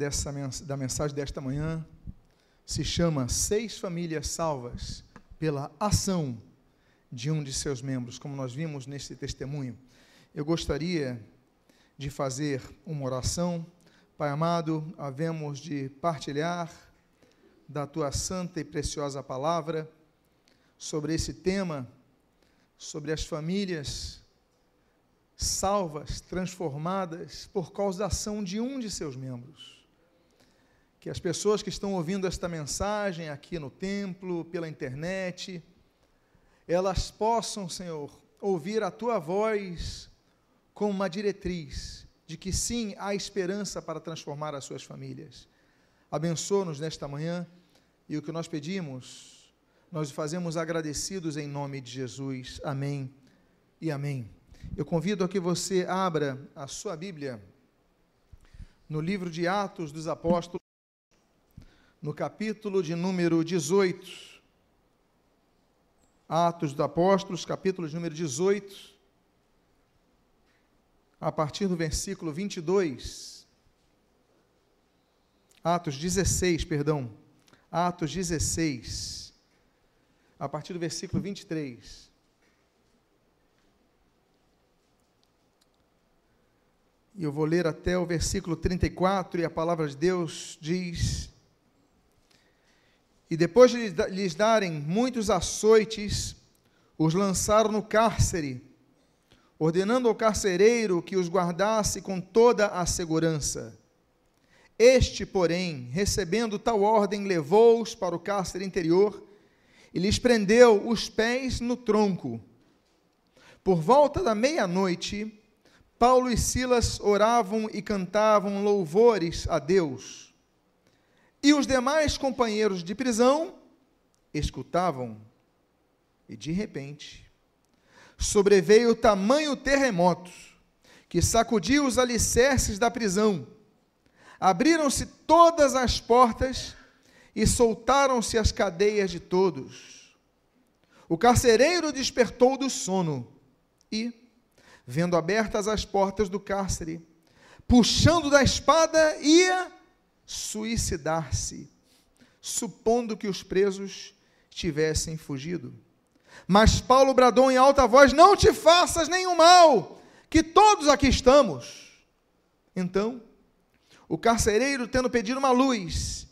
dessa, da mensagem desta manhã, se chama Seis Famílias Salvas pela Ação de um de seus membros, como nós vimos nesse testemunho. Eu gostaria de fazer uma oração. Pai amado, havemos de partilhar da tua santa e preciosa palavra sobre esse tema, sobre as famílias salvas, transformadas por causa da ação de um de seus membros. Que as pessoas que estão ouvindo esta mensagem aqui no templo, pela internet, elas possam, Senhor, ouvir a tua voz como uma diretriz de que sim, há esperança para transformar as suas famílias. Abençoa-nos nesta manhã e o que nós pedimos, nós fazemos agradecidos em nome de Jesus. Amém e amém. Eu convido a que você abra a sua Bíblia no livro de Atos dos Apóstolos, no capítulo de número 18. Atos dos Apóstolos, capítulo de número 18, a partir do versículo 22. Atos 16, perdão. Atos 16, a partir do versículo 23. E eu vou ler até o versículo 34, e a palavra de Deus diz: E depois de lhes darem muitos açoites, os lançaram no cárcere, ordenando ao carcereiro que os guardasse com toda a segurança. Este, porém, recebendo tal ordem, levou-os para o cárcere interior e lhes prendeu os pés no tronco. Por volta da meia-noite, Paulo e Silas oravam e cantavam louvores a Deus. E os demais companheiros de prisão escutavam. E de repente, sobreveio tamanho terremoto que sacudiu os alicerces da prisão. Abriram-se todas as portas e soltaram-se as cadeias de todos. O carcereiro despertou do sono e, vendo abertas as portas do cárcere, puxando da espada, ia suicidar-se, supondo que os presos tivessem fugido. Mas Paulo bradou em alta voz: Não te faças nenhum mal, que todos aqui estamos. Então, o carcereiro, tendo pedido uma luz,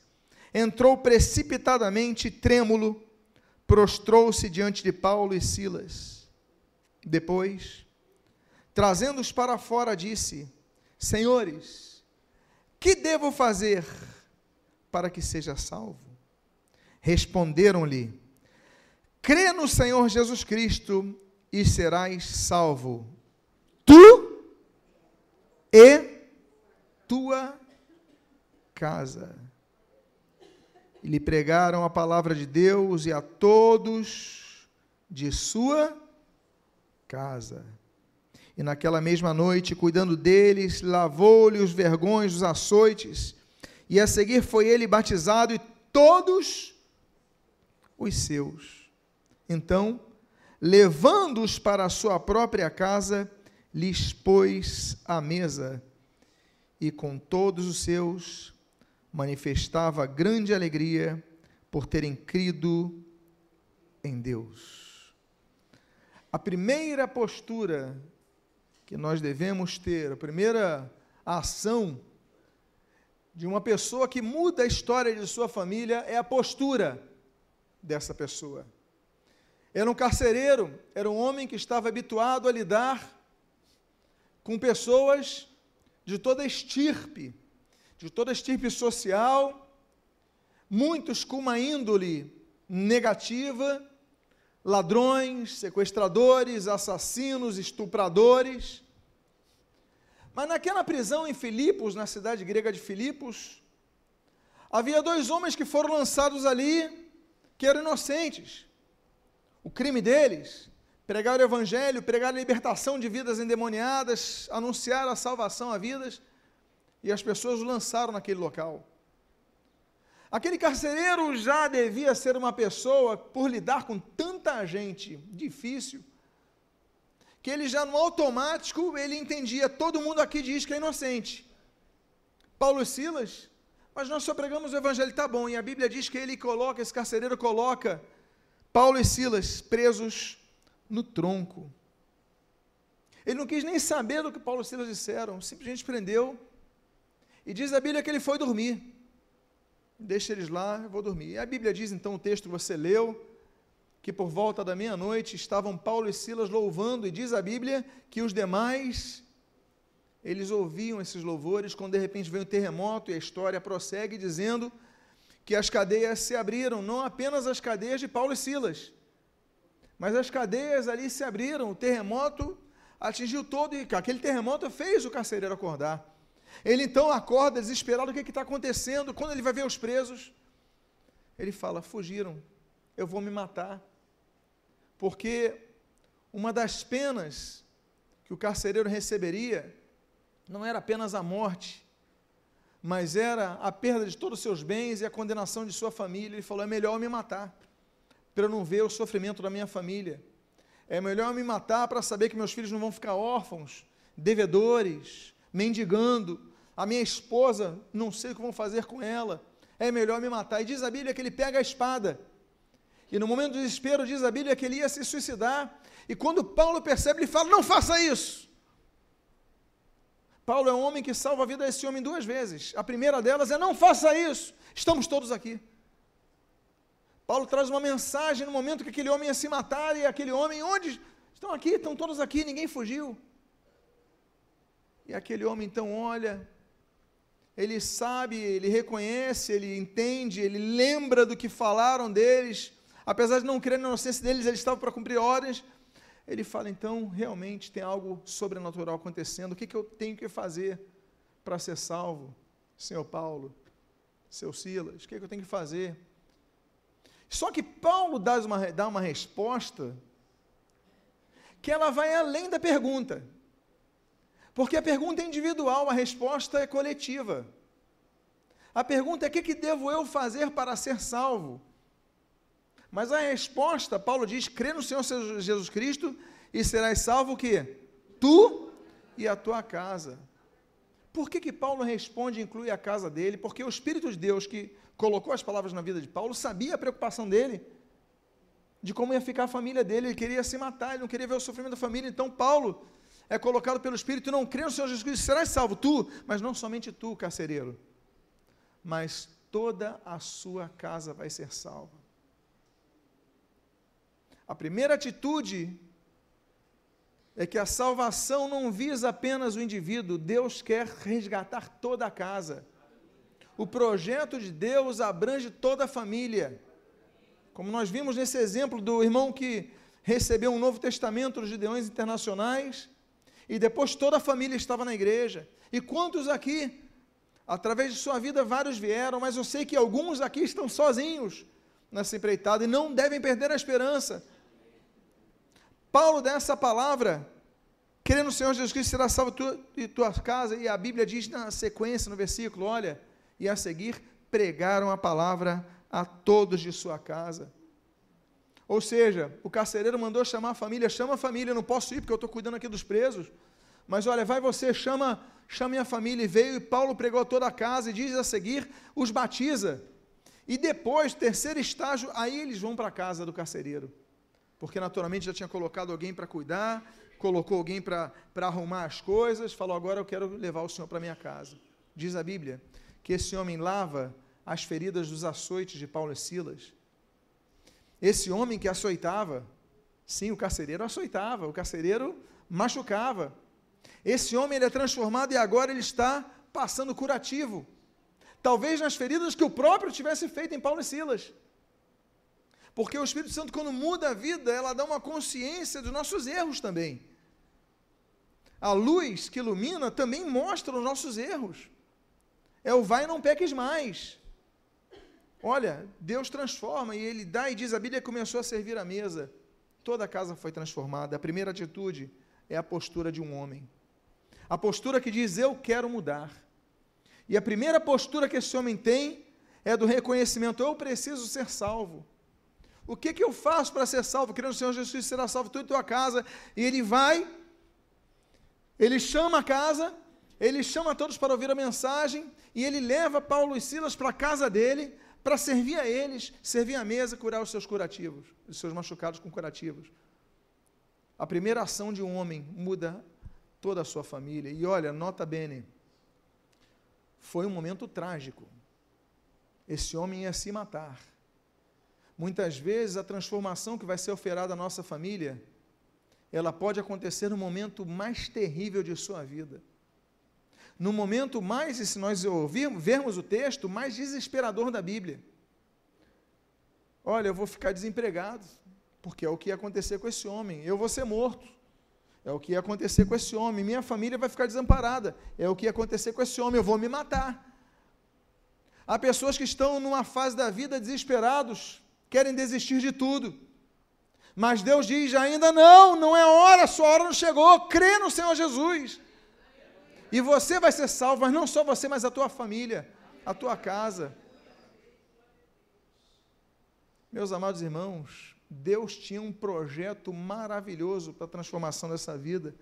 entrou precipitadamente, trêmulo, prostrou-se diante de Paulo e Silas. Depois, Trazendo-os para fora, disse: Senhores, que devo fazer para que seja salvo? Responderam-lhe: Crê no Senhor Jesus Cristo e serás salvo, tu e tua casa. E lhe pregaram a palavra de Deus e a todos de sua casa. E naquela mesma noite, cuidando deles, lavou-lhe os vergões dos açoites, e a seguir foi ele batizado e todos os seus. Então, levando-os para a sua própria casa, lhes pôs à mesa, e com todos os seus manifestava grande alegria por terem crido em Deus. A primeira postura que nós devemos ter, a primeira ação de uma pessoa que muda a história de sua família é a postura dessa pessoa. Era um carcereiro, era um homem que estava habituado a lidar com pessoas de toda estirpe, de toda estirpe social, muitos com uma índole negativa, ladrões, sequestradores, assassinos, estupradores. Mas naquela prisão em Filipos, na cidade grega de Filipos, havia dois homens que foram lançados ali que eram inocentes. O crime deles, pregar o evangelho, pregar a libertação de vidas endemoniadas, anunciar a salvação a vidas, e as pessoas o lançaram naquele local. Aquele carcereiro já devia ser uma pessoa, por lidar com tanta gente difícil, que ele já no automático, ele entendia, todo mundo aqui diz que é inocente. Paulo e Silas, mas nós só pregamos o evangelho, tá bom, e a Bíblia diz que ele coloca, esse carcereiro coloca Paulo e Silas presos no tronco. Ele não quis nem saber do que Paulo e Silas disseram, simplesmente prendeu. E diz a Bíblia que ele foi dormir. Deixa eles lá, eu vou dormir. E a Bíblia diz então o texto que você leu, que por volta da meia-noite estavam Paulo e Silas louvando, e diz a Bíblia que os demais eles ouviam esses louvores, quando de repente vem o terremoto e a história prossegue dizendo que as cadeias se abriram, não apenas as cadeias de Paulo e Silas, mas as cadeias ali se abriram, o terremoto atingiu todo e aquele terremoto fez o carcereiro acordar. Ele então acorda desesperado, o que está acontecendo? Quando ele vai ver os presos, ele fala: fugiram, eu vou me matar. Porque uma das penas que o carcereiro receberia não era apenas a morte, mas era a perda de todos os seus bens e a condenação de sua família. Ele falou: é melhor eu me matar, para eu não ver o sofrimento da minha família. É melhor eu me matar para saber que meus filhos não vão ficar órfãos, devedores, mendigando. A minha esposa, não sei o que vão fazer com ela. É melhor me matar. E diz a Bíblia que ele pega a espada. E no momento do desespero, diz a Bíblia que ele ia se suicidar. E quando Paulo percebe, ele fala: Não faça isso. Paulo é um homem que salva a vida desse homem duas vezes. A primeira delas é: não faça isso, estamos todos aqui. Paulo traz uma mensagem no momento que aquele homem ia se matar, e aquele homem, onde? Estão aqui, estão todos aqui, ninguém fugiu. E aquele homem então olha, ele sabe, ele reconhece, ele entende, ele lembra do que falaram deles, apesar de não crer na inocência deles, ele estava para cumprir ordens, ele fala, então, realmente tem algo sobrenatural acontecendo, o que, que eu tenho que fazer para ser salvo? Senhor Paulo, seu Silas, o que, que eu tenho que fazer? Só que Paulo dá uma, dá uma resposta que ela vai além da pergunta. Porque a pergunta é individual, a resposta é coletiva. A pergunta é: o que, que devo eu fazer para ser salvo? Mas a resposta, Paulo diz: crê no Senhor Jesus Cristo e serás salvo o quê? Tu e a tua casa. Por que, que Paulo responde e inclui a casa dele? Porque o Espírito de Deus que colocou as palavras na vida de Paulo sabia a preocupação dele, de como ia ficar a família dele, ele queria se matar, ele não queria ver o sofrimento da família. Então, Paulo é colocado pelo Espírito, não crê no Senhor Jesus Cristo, serás salvo tu, mas não somente tu, carcereiro, mas toda a sua casa vai ser salva. A primeira atitude é que a salvação não visa apenas o indivíduo, Deus quer resgatar toda a casa. O projeto de Deus abrange toda a família. Como nós vimos nesse exemplo do irmão que recebeu um Novo Testamento dos Gideões Internacionais, e depois toda a família estava na igreja. E quantos aqui, através de sua vida, vários vieram, mas eu sei que alguns aqui estão sozinhos nessa empreitada e não devem perder a esperança Paulo dá essa palavra, crê no Senhor Jesus Cristo, será salvo tu e tua casa, e a Bíblia diz na sequência, no versículo, olha, e a seguir pregaram a palavra a todos de sua casa. Ou seja, o carcereiro mandou chamar a família, chama a família, não posso ir porque eu estou cuidando aqui dos presos. Mas olha, vai você, chama, chame a família. E veio e Paulo pregou toda a casa e diz a seguir, os batiza. E depois, terceiro estágio, aí eles vão para a casa do carcereiro porque naturalmente já tinha colocado alguém para cuidar, colocou alguém para arrumar as coisas, falou: agora eu quero levar o senhor para minha casa. Diz a Bíblia que esse homem lava as feridas dos açoites de Paulo e Silas. Esse homem que açoitava, sim, o carcereiro açoitava, o carcereiro machucava. Esse homem ele é transformado e agora ele está passando curativo. Talvez nas feridas que o próprio tivesse feito em Paulo e Silas. Porque o Espírito Santo, quando muda a vida, ela dá uma consciência dos nossos erros também. A luz que ilumina também mostra os nossos erros. É o vai e não peques mais. Olha, Deus transforma e Ele dá e diz: a Bíblia começou a servir a mesa. Toda a casa foi transformada. A primeira atitude é a postura de um homem. A postura que diz: Eu quero mudar. E a primeira postura que esse homem tem é do reconhecimento: Eu preciso ser salvo. O que, que eu faço para ser salvo? Querendo o Senhor Jesus será salvo tudo em tua casa. E ele vai, ele chama a casa ele chama todos para ouvir a mensagem e ele leva Paulo e Silas para a casa dele para servir a eles, servir a mesa, curar os seus curativos, os seus machucados com curativos. A primeira ação de um homem muda toda a sua família. E olha, nota bene, foi um momento trágico. Esse homem ia se matar. Muitas vezes a transformação que vai ser oferada à nossa família, ela pode acontecer no momento mais terrível de sua vida no momento mais, se nós ouvirmos, vermos o texto, mais desesperador da Bíblia. Olha, eu vou ficar desempregado, porque é o que ia acontecer com esse homem. Eu vou ser morto. É o que ia acontecer com esse homem. Minha família vai ficar desamparada. É o que ia acontecer com esse homem. Eu vou me matar. Há pessoas que estão numa fase da vida desesperados, querem desistir de tudo. Mas Deus diz: ainda não, não é hora, sua hora não chegou. Crê no Senhor Jesus. E você vai ser salvo, mas não só você, mas a tua família, a tua casa. Meus amados irmãos, Deus tinha um projeto maravilhoso para a transformação dessa vida.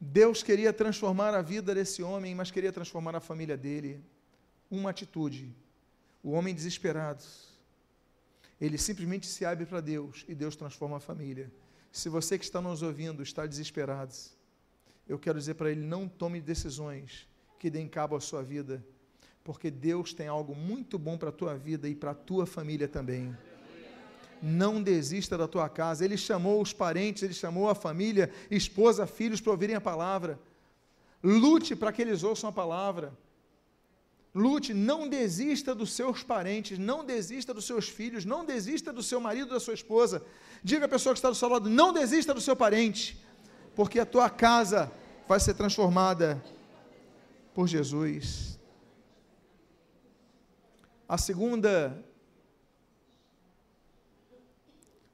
Deus queria transformar a vida desse homem, mas queria transformar a família dele. Uma atitude. O homem desesperado. Ele simplesmente se abre para Deus e Deus transforma a família. Se você que está nos ouvindo está desesperado, eu quero dizer para ele: não tome decisões que deem cabo à sua vida, porque Deus tem algo muito bom para a tua vida e para a tua família também. Não desista da tua casa. Ele chamou os parentes, ele chamou a família, esposa, filhos para ouvirem a palavra. Lute para que eles ouçam a palavra. Lute, não desista dos seus parentes, não desista dos seus filhos, não desista do seu marido, da sua esposa. Diga à pessoa que está do seu lado: não desista do seu parente porque a tua casa vai ser transformada por Jesus. A segunda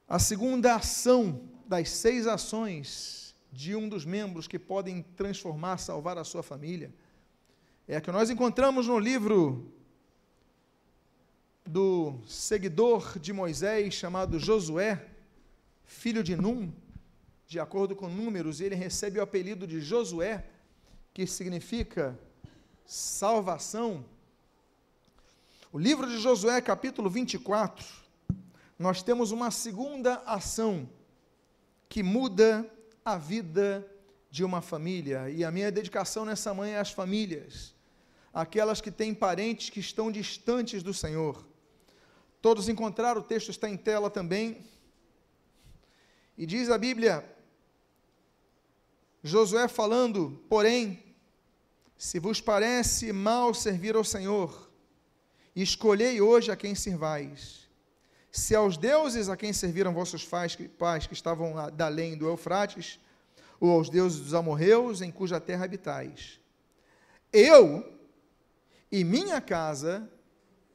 a segunda ação das seis ações de um dos membros que podem transformar, salvar a sua família, é a que nós encontramos no livro do seguidor de Moisés chamado Josué, filho de Num, de acordo com números, ele recebe o apelido de Josué, que significa salvação. O livro de Josué, capítulo 24, nós temos uma segunda ação que muda a vida de uma família. E a minha dedicação nessa manhã é às famílias, aquelas que têm parentes que estão distantes do Senhor. Todos encontraram, o texto está em tela também. E diz a Bíblia: Josué falando, porém, se vos parece mal servir ao Senhor, escolhei hoje a quem servais. Se aos deuses a quem serviram vossos pais, pais que estavam da além do Eufrates, ou aos deuses dos amorreus em cuja terra habitais. Eu e minha casa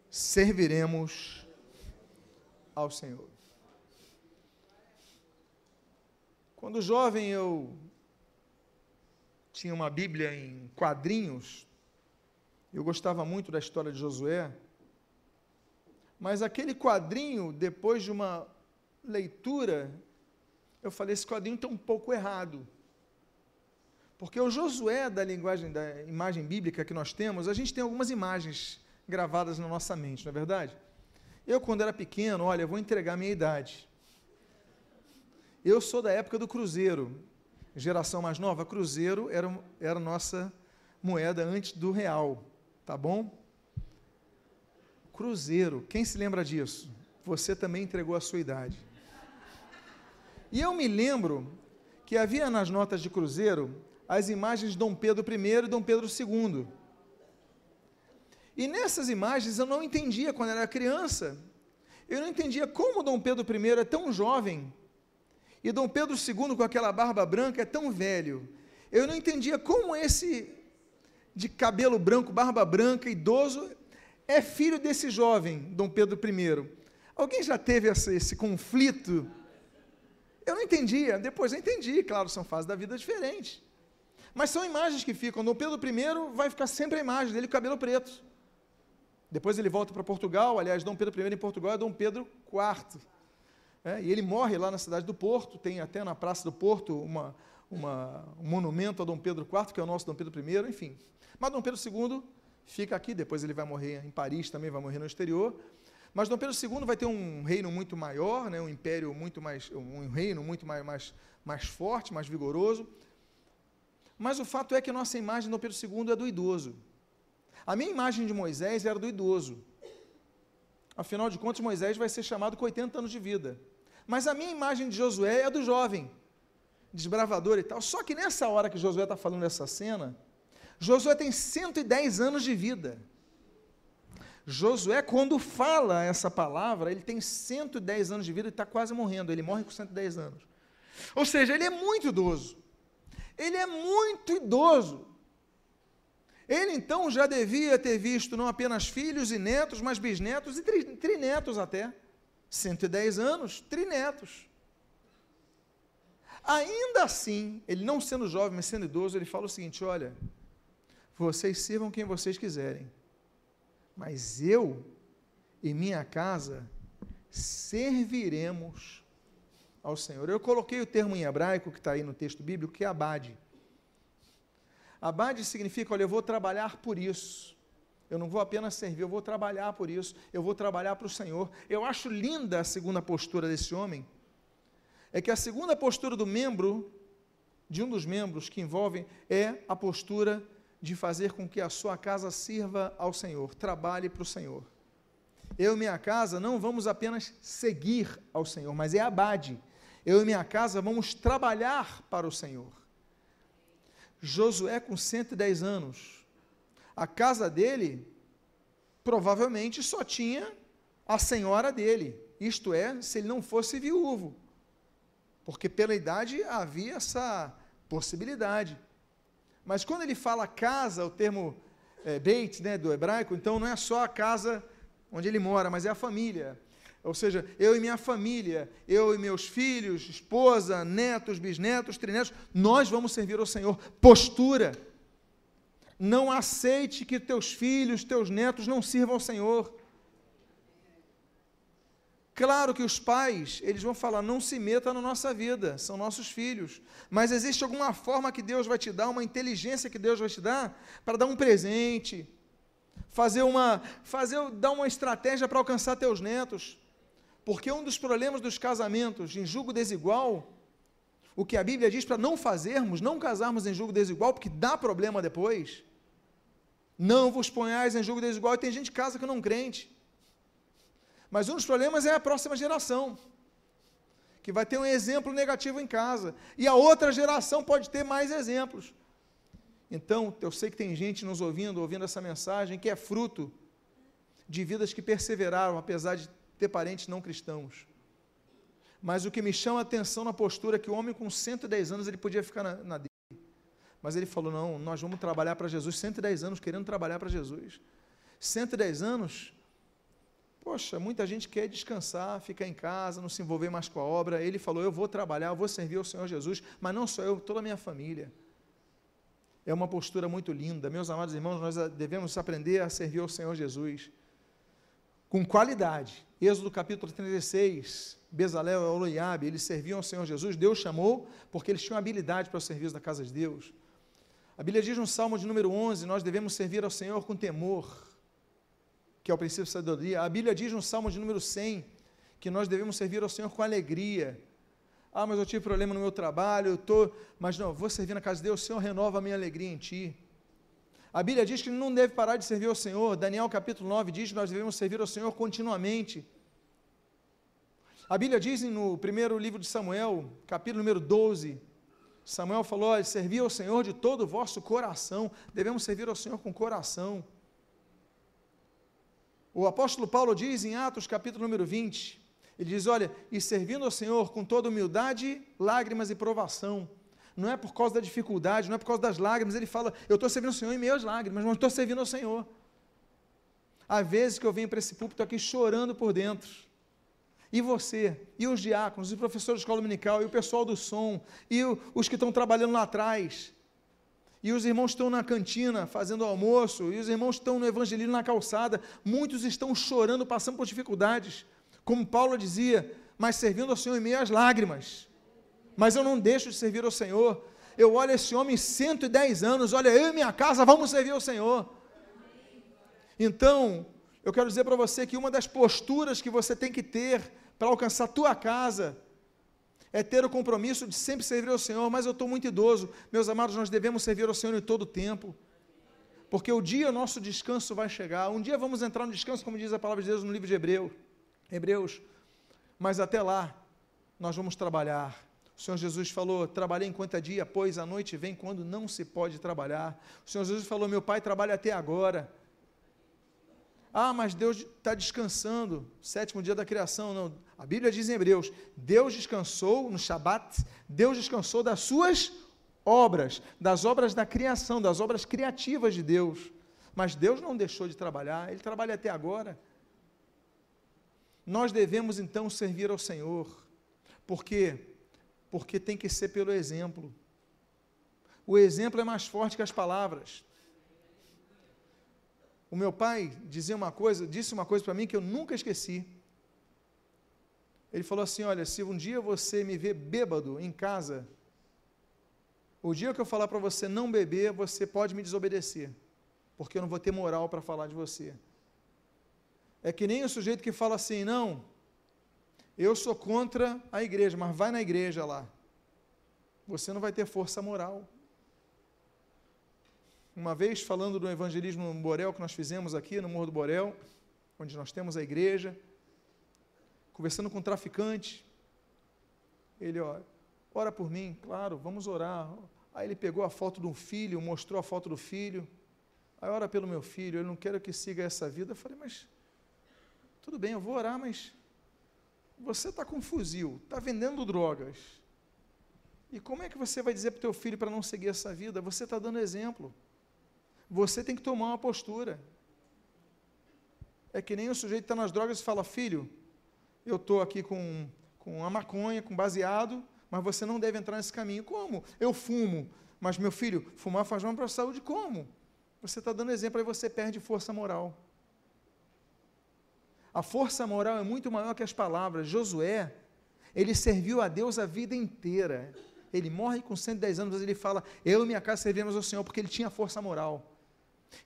serviremos ao Senhor. Quando jovem eu tinha uma Bíblia em quadrinhos. Eu gostava muito da história de Josué. Mas aquele quadrinho, depois de uma leitura, eu falei: esse quadrinho está um pouco errado. Porque o Josué, da linguagem, da imagem bíblica que nós temos, a gente tem algumas imagens gravadas na nossa mente, não é verdade? Eu, quando era pequeno, olha, vou entregar a minha idade. Eu sou da época do Cruzeiro geração mais nova, cruzeiro era, era nossa moeda antes do real, tá bom? Cruzeiro, quem se lembra disso? Você também entregou a sua idade. E eu me lembro que havia nas notas de cruzeiro as imagens de Dom Pedro I e Dom Pedro II. E nessas imagens eu não entendia quando era criança. Eu não entendia como Dom Pedro I é tão jovem e Dom Pedro II, com aquela barba branca, é tão velho. Eu não entendia como esse de cabelo branco, barba branca, idoso, é filho desse jovem, Dom Pedro I. Alguém já teve esse, esse conflito? Eu não entendia, depois eu entendi, claro, são fases da vida diferentes. Mas são imagens que ficam. Dom Pedro I vai ficar sempre a imagem dele com cabelo preto. Depois ele volta para Portugal, aliás, Dom Pedro I em Portugal é Dom Pedro IV. É, e ele morre lá na cidade do Porto, tem até na Praça do Porto uma, uma, um monumento a Dom Pedro IV, que é o nosso Dom Pedro I, enfim. Mas Dom Pedro II fica aqui, depois ele vai morrer em Paris também, vai morrer no exterior. Mas Dom Pedro II vai ter um reino muito maior, né, um império muito mais, um reino muito mais, mais, mais forte, mais vigoroso. Mas o fato é que a nossa imagem de Dom Pedro II é do idoso. A minha imagem de Moisés era do idoso. Afinal de contas, Moisés vai ser chamado com 80 anos de vida. Mas a minha imagem de Josué é do jovem, desbravador e tal. Só que nessa hora que Josué está falando essa cena, Josué tem 110 anos de vida. Josué, quando fala essa palavra, ele tem 110 anos de vida e está quase morrendo. Ele morre com 110 anos. Ou seja, ele é muito idoso. Ele é muito idoso. Ele então já devia ter visto não apenas filhos e netos, mas bisnetos e trinetos até. 110 anos, trinetos. Ainda assim, ele não sendo jovem, mas sendo idoso, ele fala o seguinte: olha, vocês sirvam quem vocês quiserem, mas eu e minha casa serviremos ao Senhor. Eu coloquei o termo em hebraico que está aí no texto bíblico, que é abade. Abade significa, olha, eu vou trabalhar por isso. Eu não vou apenas servir, eu vou trabalhar por isso, eu vou trabalhar para o Senhor. Eu acho linda a segunda postura desse homem. É que a segunda postura do membro, de um dos membros que envolvem, é a postura de fazer com que a sua casa sirva ao Senhor, trabalhe para o Senhor. Eu e minha casa não vamos apenas seguir ao Senhor, mas é abade. Eu e minha casa vamos trabalhar para o Senhor. Josué com 110 anos, a casa dele provavelmente só tinha a senhora dele, isto é, se ele não fosse viúvo, porque pela idade havia essa possibilidade. Mas quando ele fala casa, o termo é, beit, né, do hebraico, então não é só a casa onde ele mora, mas é a família. Ou seja, eu e minha família, eu e meus filhos, esposa, netos, bisnetos, trinetos, nós vamos servir ao Senhor. Postura. Não aceite que teus filhos, teus netos não sirvam ao Senhor. Claro que os pais, eles vão falar, não se meta na nossa vida, são nossos filhos. Mas existe alguma forma que Deus vai te dar, uma inteligência que Deus vai te dar, para dar um presente, fazer uma, fazer, dar uma estratégia para alcançar teus netos. Porque um dos problemas dos casamentos em julgo desigual, o que a Bíblia diz para não fazermos, não casarmos em julgo desigual, porque dá problema depois, não vos ponhais em jogo desigual. E tem gente que casa que não crente. Mas um dos problemas é a próxima geração, que vai ter um exemplo negativo em casa. E a outra geração pode ter mais exemplos. Então, eu sei que tem gente nos ouvindo, ouvindo essa mensagem, que é fruto de vidas que perseveraram, apesar de ter parentes não cristãos. Mas o que me chama a atenção na postura é que o homem com 110 anos ele podia ficar na, na mas ele falou: não, nós vamos trabalhar para Jesus. 110 anos querendo trabalhar para Jesus. 110 anos, poxa, muita gente quer descansar, ficar em casa, não se envolver mais com a obra. Ele falou: eu vou trabalhar, eu vou servir ao Senhor Jesus, mas não só eu, toda a minha família. É uma postura muito linda. Meus amados irmãos, nós devemos aprender a servir ao Senhor Jesus com qualidade. Êxodo capítulo 36, Bezalel e Oloiabe, eles serviam ao Senhor Jesus, Deus chamou porque eles tinham habilidade para o serviço da casa de Deus. A Bíblia diz no Salmo de número 11: nós devemos servir ao Senhor com temor, que é o princípio da sabedoria. A Bíblia diz no Salmo de número 100 que nós devemos servir ao Senhor com alegria. Ah, mas eu tive problema no meu trabalho, eu estou. Mas não, vou servir na casa de Deus, o Senhor renova a minha alegria em Ti. A Bíblia diz que não deve parar de servir ao Senhor. Daniel capítulo 9 diz que nós devemos servir ao Senhor continuamente. A Bíblia diz no primeiro livro de Samuel, capítulo número 12, Samuel falou: servir ao Senhor de todo o vosso coração, devemos servir ao Senhor com coração. O apóstolo Paulo diz em Atos, capítulo número 20, ele diz: Olha, e servindo ao Senhor com toda humildade, lágrimas e provação. Não é por causa da dificuldade, não é por causa das lágrimas. Ele fala: Eu estou servindo ao Senhor em meio às lágrimas, mas estou servindo ao Senhor. Há vezes que eu venho para esse púlpito aqui chorando por dentro e você, e os diáconos, e o professor de escola dominical, e o pessoal do som, e o, os que estão trabalhando lá atrás, e os irmãos estão na cantina fazendo almoço, e os irmãos estão no evangelismo na calçada, muitos estão chorando, passando por dificuldades. Como Paulo dizia, mas servindo ao Senhor em meio às lágrimas. Mas eu não deixo de servir ao Senhor. Eu olho esse homem 110 anos, olha eu e minha casa, vamos servir ao Senhor. Então, eu quero dizer para você que uma das posturas que você tem que ter para alcançar a tua casa é ter o compromisso de sempre servir ao Senhor, mas eu estou muito idoso. Meus amados, nós devemos servir ao Senhor em todo o tempo. Porque o dia nosso descanso vai chegar. Um dia vamos entrar no descanso, como diz a palavra de Deus no livro de Hebreus. Hebreus. Mas até lá, nós vamos trabalhar. O Senhor Jesus falou: trabalhei enquanto é dia, pois a noite vem quando não se pode trabalhar. O Senhor Jesus falou: meu pai trabalha até agora. Ah, mas Deus está descansando. Sétimo dia da criação. Não. A Bíblia diz em Hebreus: Deus descansou no Shabat, Deus descansou das suas obras, das obras da criação, das obras criativas de Deus. Mas Deus não deixou de trabalhar, Ele trabalha até agora. Nós devemos então servir ao Senhor. Por quê? Porque tem que ser pelo exemplo. O exemplo é mais forte que as palavras. O meu pai dizia uma coisa, disse uma coisa para mim que eu nunca esqueci. Ele falou assim: Olha, se um dia você me ver bêbado em casa, o dia que eu falar para você não beber, você pode me desobedecer, porque eu não vou ter moral para falar de você. É que nem o sujeito que fala assim: Não, eu sou contra a igreja, mas vai na igreja lá. Você não vai ter força moral. Uma vez, falando do evangelismo no Borel, que nós fizemos aqui no Morro do Borel, onde nós temos a igreja, conversando com um traficante, ele, ó, ora por mim, claro, vamos orar. Aí ele pegou a foto de um filho, mostrou a foto do filho, aí ora pelo meu filho, eu não quero que siga essa vida. Eu falei, mas, tudo bem, eu vou orar, mas você está com um fuzil, está vendendo drogas, e como é que você vai dizer para o teu filho para não seguir essa vida? Você está dando exemplo você tem que tomar uma postura. É que nem o sujeito está nas drogas e fala, filho, eu estou aqui com, com a maconha, com baseado, mas você não deve entrar nesse caminho. Como? Eu fumo, mas meu filho, fumar faz mal para a saúde. Como? Você está dando exemplo, aí você perde força moral. A força moral é muito maior que as palavras. Josué, ele serviu a Deus a vida inteira. Ele morre com 110 anos, mas ele fala: Eu e minha casa servimos ao Senhor, porque ele tinha força moral.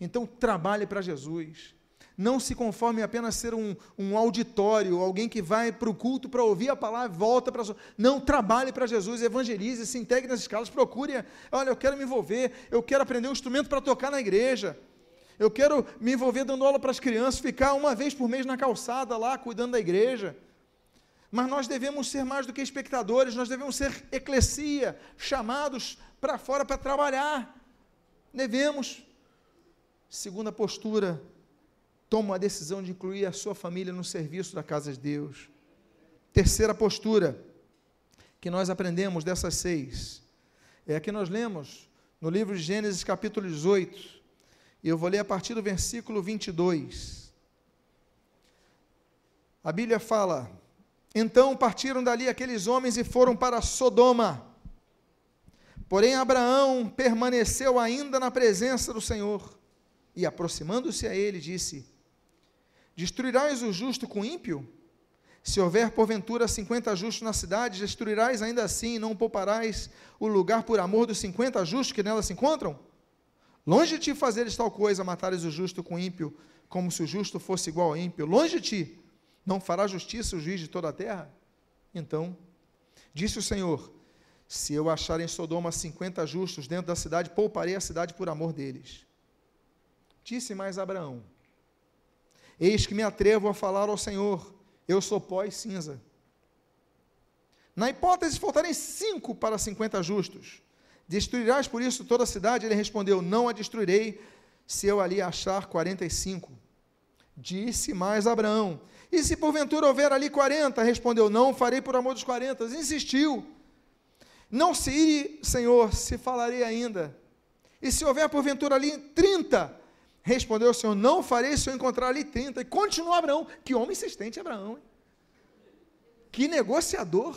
Então, trabalhe para Jesus. Não se conforme apenas ser um, um auditório, alguém que vai para o culto para ouvir a palavra volta para. Não, trabalhe para Jesus, evangelize, se integre nas escalas, procure. Olha, eu quero me envolver, eu quero aprender um instrumento para tocar na igreja. Eu quero me envolver dando aula para as crianças, ficar uma vez por mês na calçada lá, cuidando da igreja. Mas nós devemos ser mais do que espectadores, nós devemos ser eclesia, chamados para fora para trabalhar. Devemos. Segunda postura, toma a decisão de incluir a sua família no serviço da casa de Deus. Terceira postura, que nós aprendemos dessas seis, é a que nós lemos no livro de Gênesis, capítulo 18, e eu vou ler a partir do versículo 22. A Bíblia fala: Então partiram dali aqueles homens e foram para Sodoma. Porém, Abraão permaneceu ainda na presença do Senhor e aproximando-se a ele, disse: Destruirás o justo com ímpio? Se houver porventura cinquenta justos na cidade, destruirás ainda assim e não pouparás o lugar por amor dos cinquenta justos que nela se encontram? Longe de ti fazeres tal coisa, matares o justo com ímpio, como se o justo fosse igual ao ímpio. Longe de ti, não fará justiça o juiz de toda a terra? Então, disse o Senhor: Se eu achar em Sodoma cinquenta justos dentro da cidade, pouparei a cidade por amor deles. Disse mais Abraão: Eis que me atrevo a falar ao Senhor, eu sou pó e cinza. Na hipótese de faltarem cinco para cinquenta justos, destruirás por isso toda a cidade? Ele respondeu: Não a destruirei, se eu ali achar quarenta e cinco. Disse mais Abraão: E se porventura houver ali quarenta? Respondeu: Não farei por amor dos quarenta. Insistiu: Não se ir, Senhor, se falarei ainda. E se houver porventura ali trinta? Respondeu o Senhor: Não farei se eu encontrar ali 30. E continuou Abraão. Que homem insistente, Abraão. Hein? Que negociador.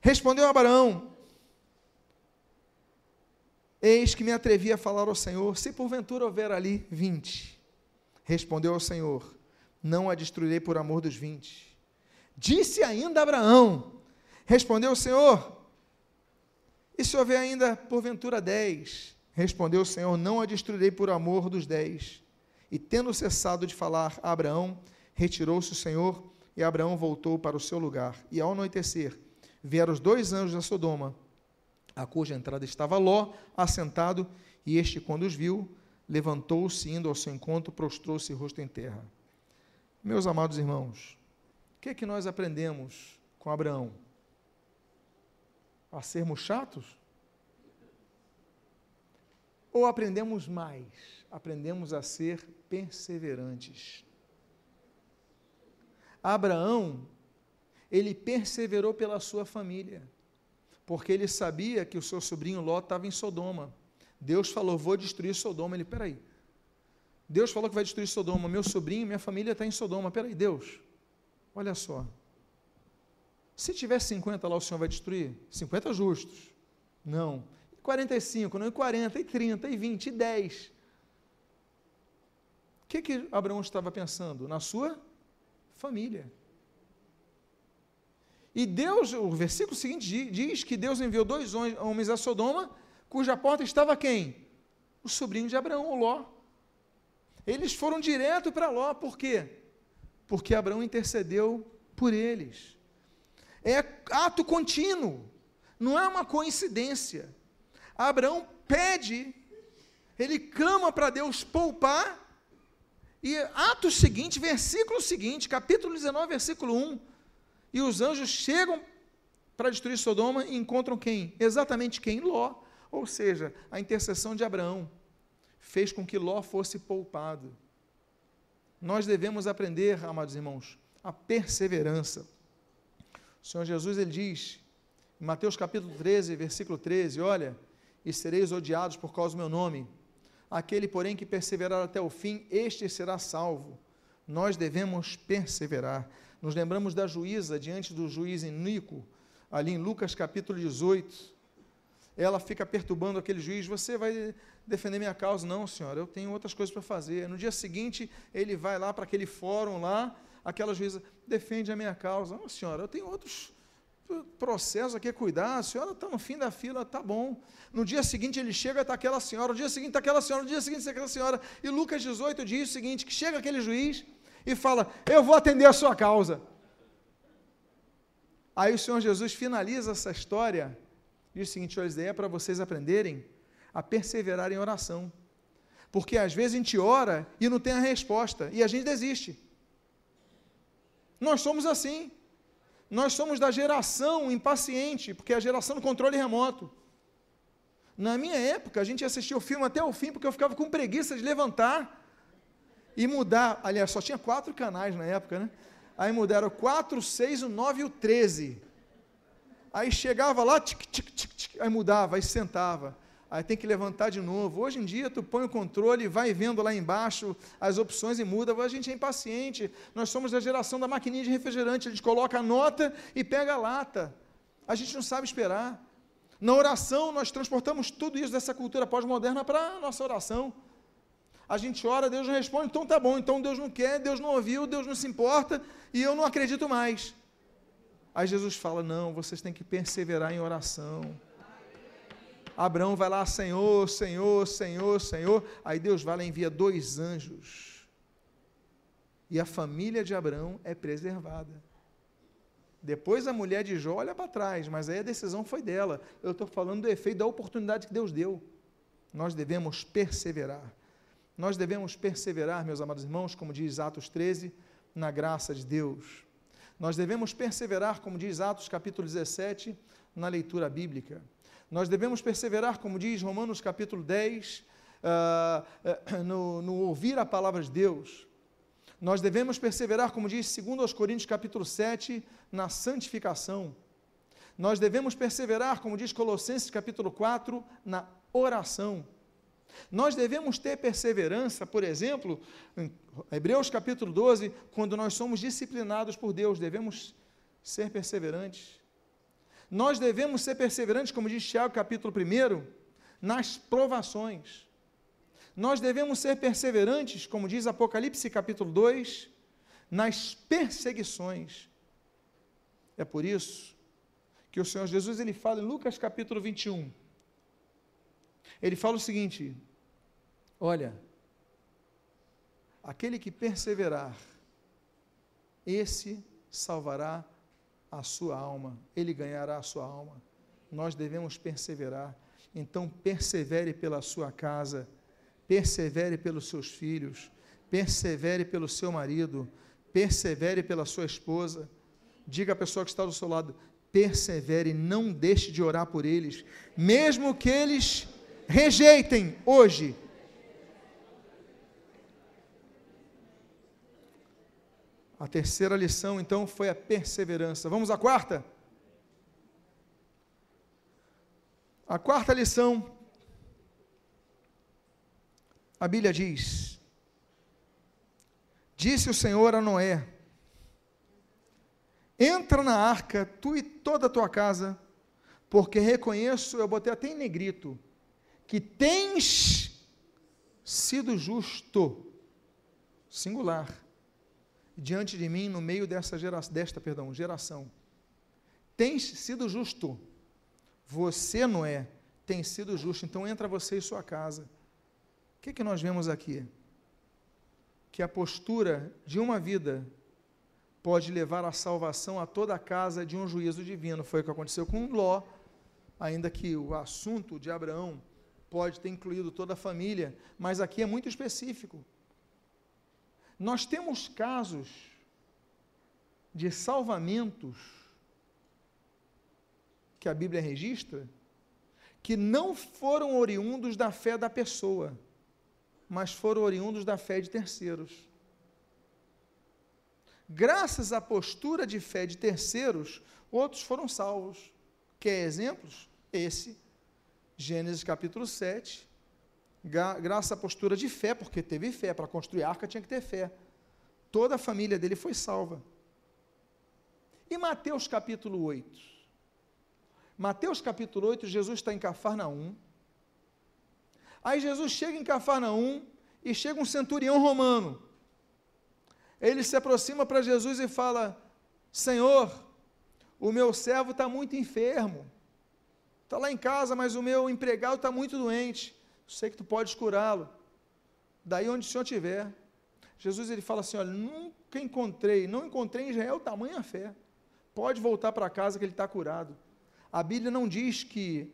Respondeu Abraão: Eis que me atrevi a falar ao Senhor, se porventura houver ali vinte. Respondeu ao Senhor: Não a destruirei por amor dos vinte. Disse ainda Abraão: Respondeu o Senhor: E se houver ainda porventura dez? Respondeu o Senhor: Não a destruirei por amor dos dez. E tendo cessado de falar a Abraão, retirou-se o Senhor, e Abraão voltou para o seu lugar. E ao anoitecer, vieram os dois anjos a Sodoma, a cuja entrada estava Ló, assentado, e este, quando os viu, levantou-se, indo ao seu encontro, prostrou-se rosto em terra. Meus amados irmãos, o que é que nós aprendemos com Abraão? A sermos chatos? Ou aprendemos mais? Aprendemos a ser perseverantes. Abraão, ele perseverou pela sua família, porque ele sabia que o seu sobrinho Ló estava em Sodoma. Deus falou: Vou destruir Sodoma. Ele, peraí. Deus falou que vai destruir Sodoma. Meu sobrinho, minha família está em Sodoma. Peraí, Deus, olha só. Se tiver 50 lá, o Senhor vai destruir? 50 justos. Não. 45, não, e 40, e 30, e 20, e 10. O que, que Abraão estava pensando? Na sua família. E Deus, o versículo seguinte diz que Deus enviou dois homens a Sodoma, cuja porta estava quem? O sobrinho de Abraão, o Ló. Eles foram direto para Ló, por quê? Porque Abraão intercedeu por eles. É ato contínuo, não é uma coincidência. Abraão pede, ele clama para Deus poupar, e ato seguinte, versículo seguinte, capítulo 19, versículo 1, e os anjos chegam para destruir Sodoma e encontram quem? Exatamente quem? Ló. Ou seja, a intercessão de Abraão fez com que Ló fosse poupado. Nós devemos aprender, amados irmãos, a perseverança. O Senhor Jesus ele diz, em Mateus capítulo 13, versículo 13, olha, e sereis odiados por causa do meu nome. Aquele, porém, que perseverar até o fim, este será salvo. Nós devemos perseverar. Nos lembramos da juíza diante do juiz Inico, ali em Lucas capítulo 18. Ela fica perturbando aquele juiz: Você vai defender minha causa? Não, senhora, eu tenho outras coisas para fazer. No dia seguinte, ele vai lá para aquele fórum lá, aquela juíza defende a minha causa. Não, senhora, eu tenho outros processo aqui é cuidar, a senhora está no fim da fila, tá bom. No dia seguinte ele chega, está aquela senhora, no dia seguinte está aquela senhora, no dia seguinte está aquela senhora. E Lucas 18 diz o seguinte: que chega aquele juiz e fala: Eu vou atender a sua causa. Aí o Senhor Jesus finaliza essa história, diz o seguinte: olha, é para vocês aprenderem a perseverar em oração. Porque às vezes a gente ora e não tem a resposta, e a gente desiste. Nós somos assim. Nós somos da geração impaciente, porque é a geração do controle remoto. Na minha época, a gente assistia o filme até o fim, porque eu ficava com preguiça de levantar e mudar. Aliás, só tinha quatro canais na época, né? Aí mudaram o 4, 6, o 9 e o 13. Aí chegava lá, tic, tic, tic, tic, aí mudava, aí sentava aí tem que levantar de novo. Hoje em dia, tu põe o controle, vai vendo lá embaixo as opções e muda. A gente é impaciente. Nós somos da geração da maquininha de refrigerante. A gente coloca a nota e pega a lata. A gente não sabe esperar. Na oração, nós transportamos tudo isso dessa cultura pós-moderna para a nossa oração. A gente ora, Deus não responde, então tá bom, então Deus não quer, Deus não ouviu, Deus não se importa e eu não acredito mais. Aí Jesus fala: não, vocês têm que perseverar em oração Abraão vai lá, Senhor, Senhor, Senhor, Senhor. Aí Deus vai lá e envia dois anjos. E a família de Abraão é preservada. Depois a mulher de Jó olha para trás, mas aí a decisão foi dela. Eu estou falando do efeito da oportunidade que Deus deu. Nós devemos perseverar. Nós devemos perseverar, meus amados irmãos, como diz Atos 13, na graça de Deus. Nós devemos perseverar, como diz Atos capítulo 17, na leitura bíblica. Nós devemos perseverar, como diz Romanos capítulo 10, uh, ah, uh, no, no, ouvir a palavra de Deus. Nós devemos perseverar, como diz 2 Coríntios capítulo 7, na santificação. Nós devemos perseverar, como diz Colossenses capítulo 4, na oração. Nós devemos ter perseverança, por exemplo, em Hebreus capítulo 12, quando nós somos disciplinados por Deus, devemos ser perseverantes. Nós devemos ser perseverantes, como diz Tiago, capítulo 1, nas provações. Nós devemos ser perseverantes, como diz Apocalipse, capítulo 2, nas perseguições. É por isso que o Senhor Jesus ele fala em Lucas capítulo 21. Ele fala o seguinte: Olha, aquele que perseverar, esse salvará a sua alma, ele ganhará a sua alma. Nós devemos perseverar. Então, persevere pela sua casa, persevere pelos seus filhos, persevere pelo seu marido, persevere pela sua esposa. Diga à pessoa que está do seu lado: persevere, não deixe de orar por eles, mesmo que eles rejeitem hoje. A terceira lição, então, foi a perseverança. Vamos à quarta? A quarta lição, a Bíblia diz: Disse o Senhor a Noé: Entra na arca, tu e toda a tua casa, porque reconheço, eu botei até em negrito, que tens sido justo, singular, diante de mim no meio dessa geração, desta, perdão, geração. Tens sido justo. Você, Noé, tem sido justo. Então entra você e sua casa. O que, que nós vemos aqui? Que a postura de uma vida pode levar à salvação a toda a casa de um juízo divino. Foi o que aconteceu com Ló, ainda que o assunto de Abraão pode ter incluído toda a família, mas aqui é muito específico. Nós temos casos de salvamentos que a Bíblia registra que não foram oriundos da fé da pessoa, mas foram oriundos da fé de terceiros. Graças à postura de fé de terceiros, outros foram salvos. Quer exemplos? Esse, Gênesis capítulo 7, graças à postura de fé, porque teve fé, para construir arca tinha que ter fé. Toda a família dele foi salva. E Mateus capítulo 8? Mateus capítulo 8, Jesus está em Cafarnaum. Aí Jesus chega em Cafarnaum e chega um centurião romano. Ele se aproxima para Jesus e fala: Senhor, o meu servo está muito enfermo. Está lá em casa, mas o meu empregado está muito doente sei que tu podes curá-lo. Daí onde o Senhor estiver. Jesus ele fala assim: olha, nunca encontrei, não encontrei em Israel tamanha fé. Pode voltar para casa que ele está curado. A Bíblia não diz que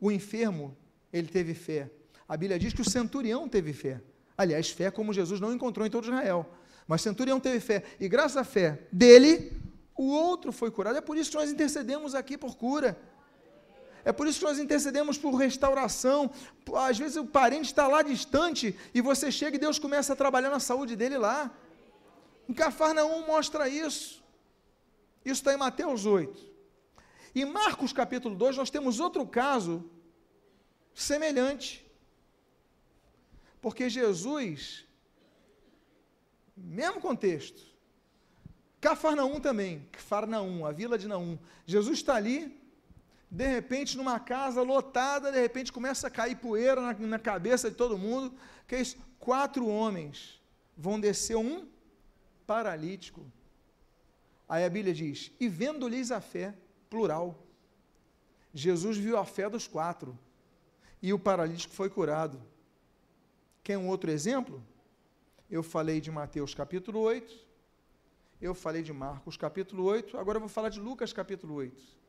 o enfermo ele teve fé. A Bíblia diz que o centurião teve fé. Aliás, fé como Jesus não encontrou em todo Israel. Mas centurião teve fé. E graças à fé dele, o outro foi curado. É por isso que nós intercedemos aqui por cura. É por isso que nós intercedemos por restauração. Às vezes o parente está lá distante e você chega e Deus começa a trabalhar na saúde dele lá. Em Cafarnaum mostra isso. Isso está em Mateus 8. Em Marcos capítulo 2, nós temos outro caso semelhante. Porque Jesus, mesmo contexto, Cafarnaum também, Cafarnaum, a vila de Naum. Jesus está ali, de repente, numa casa lotada, de repente começa a cair poeira na, na cabeça de todo mundo. Que é isso? Quatro homens vão descer um paralítico. Aí a Bíblia diz: E vendo-lhes a fé, plural. Jesus viu a fé dos quatro. E o paralítico foi curado. Quer um outro exemplo? Eu falei de Mateus capítulo 8. Eu falei de Marcos capítulo 8. Agora eu vou falar de Lucas capítulo 8.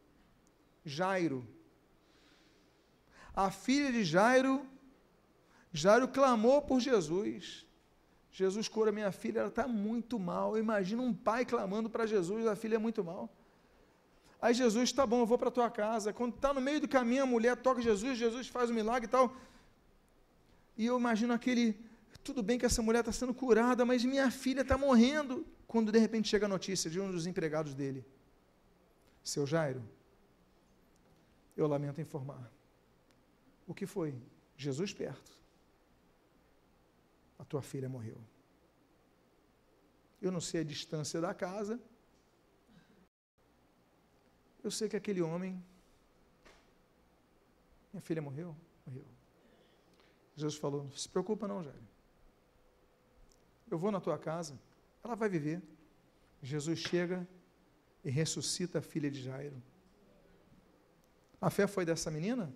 Jairo. A filha de Jairo, Jairo clamou por Jesus. Jesus cura minha filha, ela está muito mal. Imagina um pai clamando para Jesus, a filha é muito mal. Aí Jesus, tá bom, eu vou para tua casa. Quando está no meio do caminho, a mulher toca Jesus, Jesus faz um milagre e tal. E eu imagino aquele, tudo bem que essa mulher está sendo curada, mas minha filha está morrendo. Quando de repente chega a notícia de um dos empregados dele. Seu Jairo, eu lamento informar. O que foi? Jesus perto. A tua filha morreu. Eu não sei a distância da casa. Eu sei que aquele homem. Minha filha morreu? Morreu. Jesus falou: Não se preocupa, não, Jairo. Eu vou na tua casa, ela vai viver. Jesus chega, e ressuscita a filha de Jairo. A fé foi dessa menina?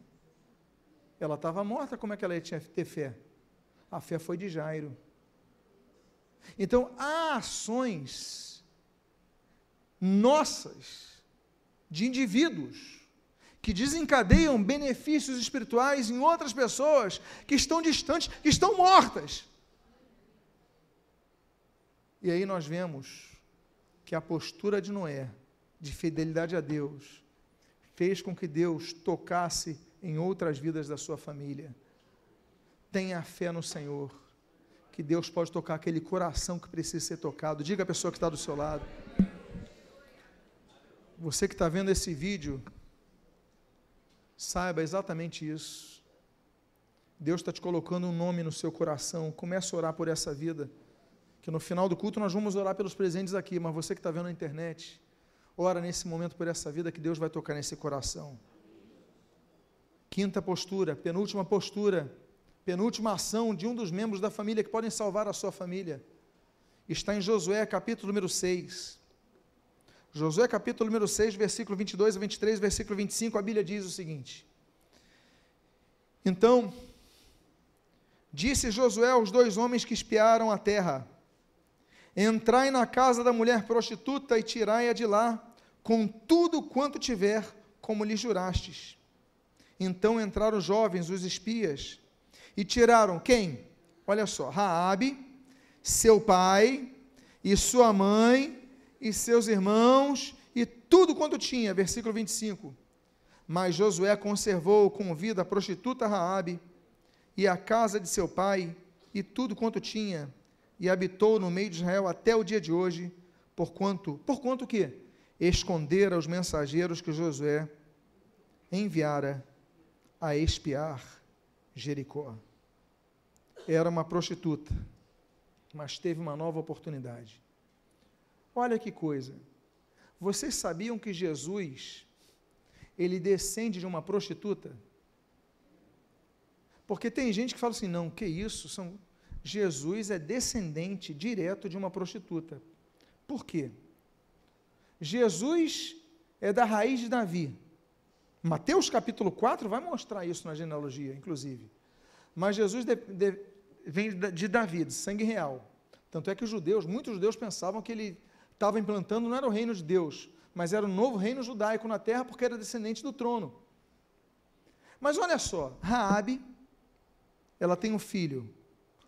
Ela estava morta, como é que ela ia ter fé? A fé foi de Jairo. Então, há ações nossas, de indivíduos, que desencadeiam benefícios espirituais em outras pessoas que estão distantes, que estão mortas. E aí nós vemos que a postura de Noé, de fidelidade a Deus, fez com que Deus tocasse em outras vidas da sua família. Tenha fé no Senhor, que Deus pode tocar aquele coração que precisa ser tocado. Diga à pessoa que está do seu lado. Você que está vendo esse vídeo, saiba exatamente isso. Deus está te colocando um nome no seu coração. Comece a orar por essa vida. Que no final do culto nós vamos orar pelos presentes aqui, mas você que está vendo na internet, ora nesse momento por essa vida que Deus vai tocar nesse coração. Quinta postura, penúltima postura, penúltima ação de um dos membros da família que podem salvar a sua família. Está em Josué, capítulo número 6. Josué, capítulo número 6, versículo 22 a 23, versículo 25, a Bíblia diz o seguinte: Então, disse Josué aos dois homens que espiaram a terra: Entrai na casa da mulher prostituta e tirai-a de lá, com tudo quanto tiver, como lhe jurastes. Então entraram os jovens, os espias, e tiraram quem? Olha só, Raabe, seu pai e sua mãe e seus irmãos e tudo quanto tinha, versículo 25. Mas Josué conservou com vida a prostituta Raabe e a casa de seu pai e tudo quanto tinha, e habitou no meio de Israel até o dia de hoje, por quanto, por quanto que escondera os mensageiros que Josué enviara a espiar Jericó. Era uma prostituta, mas teve uma nova oportunidade. Olha que coisa. Vocês sabiam que Jesus ele descende de uma prostituta? Porque tem gente que fala assim: "Não, que isso? São Jesus é descendente direto de uma prostituta". Por quê? Jesus é da raiz de Davi. Mateus capítulo 4 vai mostrar isso na genealogia, inclusive. Mas Jesus de, de, vem de Davi, de sangue real. Tanto é que os judeus, muitos judeus pensavam que ele estava implantando não era o reino de Deus, mas era o novo reino judaico na terra porque era descendente do trono. Mas olha só, Raabe, ela tem um filho.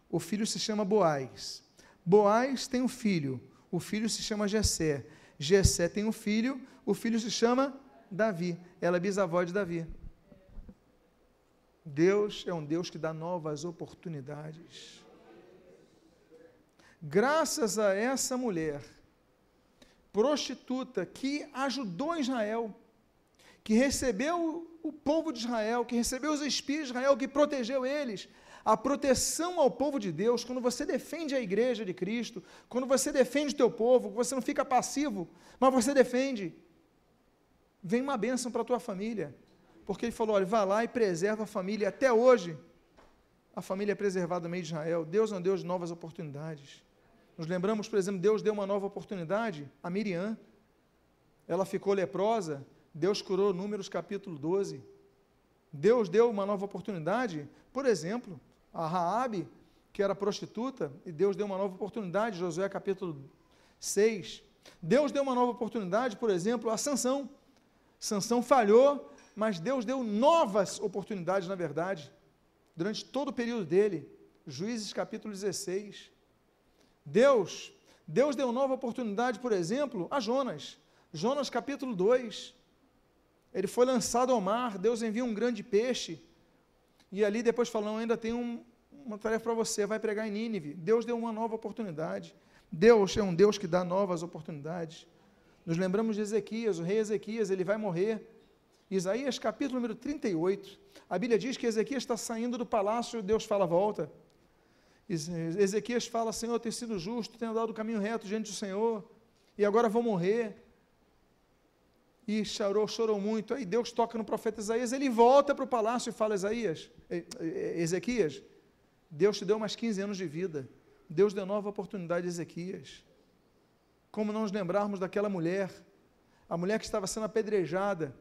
O filho se chama Boaz. Boaz tem um filho. O filho se chama Jessé. Jessé tem um filho. O filho se chama Davi. Ela é bisavó de Davi. Deus é um Deus que dá novas oportunidades. Graças a essa mulher, prostituta, que ajudou Israel, que recebeu o povo de Israel, que recebeu os espias de Israel, que protegeu eles, a proteção ao povo de Deus, quando você defende a igreja de Cristo, quando você defende o teu povo, você não fica passivo, mas você defende vem uma bênção para a tua família. Porque ele falou: olha, vá lá e preserva a família. Até hoje, a família é preservada no meio de Israel. Deus um Deus de novas oportunidades. Nos lembramos, por exemplo, Deus deu uma nova oportunidade a Miriam. Ela ficou leprosa, Deus curou Números capítulo 12. Deus deu uma nova oportunidade, por exemplo, a Raabe, que era prostituta, e Deus deu uma nova oportunidade, Josué capítulo 6. Deus deu uma nova oportunidade, por exemplo, a Sansão. Sansão falhou, mas Deus deu novas oportunidades, na verdade, durante todo o período dele. Juízes capítulo 16. Deus, Deus deu nova oportunidade, por exemplo, a Jonas. Jonas capítulo 2. Ele foi lançado ao mar, Deus envia um grande peixe. E ali depois falou, ainda tem um, uma tarefa para você, vai pregar em Nínive. Deus deu uma nova oportunidade. Deus é um Deus que dá novas oportunidades. Nos lembramos de Ezequias, o rei Ezequias, ele vai morrer. Isaías capítulo número 38. A Bíblia diz que Ezequias está saindo do palácio Deus fala, volta. Ezequias fala, Senhor, tenho sido justo, tenho dado o caminho reto diante do Senhor, e agora vou morrer. E chorou, chorou muito. Aí Deus toca no profeta Isaías, ele volta para o palácio e fala, Isaías, Ezequias, Deus te deu mais 15 anos de vida. Deus deu nova oportunidade a Ezequias. Como não nos lembrarmos daquela mulher, a mulher que estava sendo apedrejada,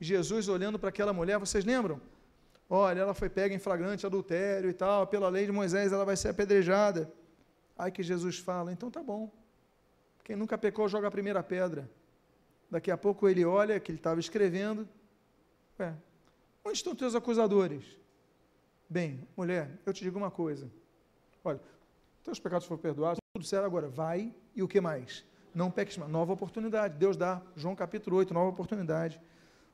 Jesus olhando para aquela mulher, vocês lembram? Olha, ela foi pega em flagrante adultério e tal, pela lei de Moisés ela vai ser apedrejada. Aí que Jesus fala: então tá bom. Quem nunca pecou, joga a primeira pedra. Daqui a pouco ele olha que ele estava escrevendo. Ué, onde estão teus acusadores? Bem, mulher, eu te digo uma coisa. Olha, teus pecados foram perdoados, tudo certo agora. Vai e o que mais? Não peques mais. Nova oportunidade. Deus dá, João capítulo 8, nova oportunidade.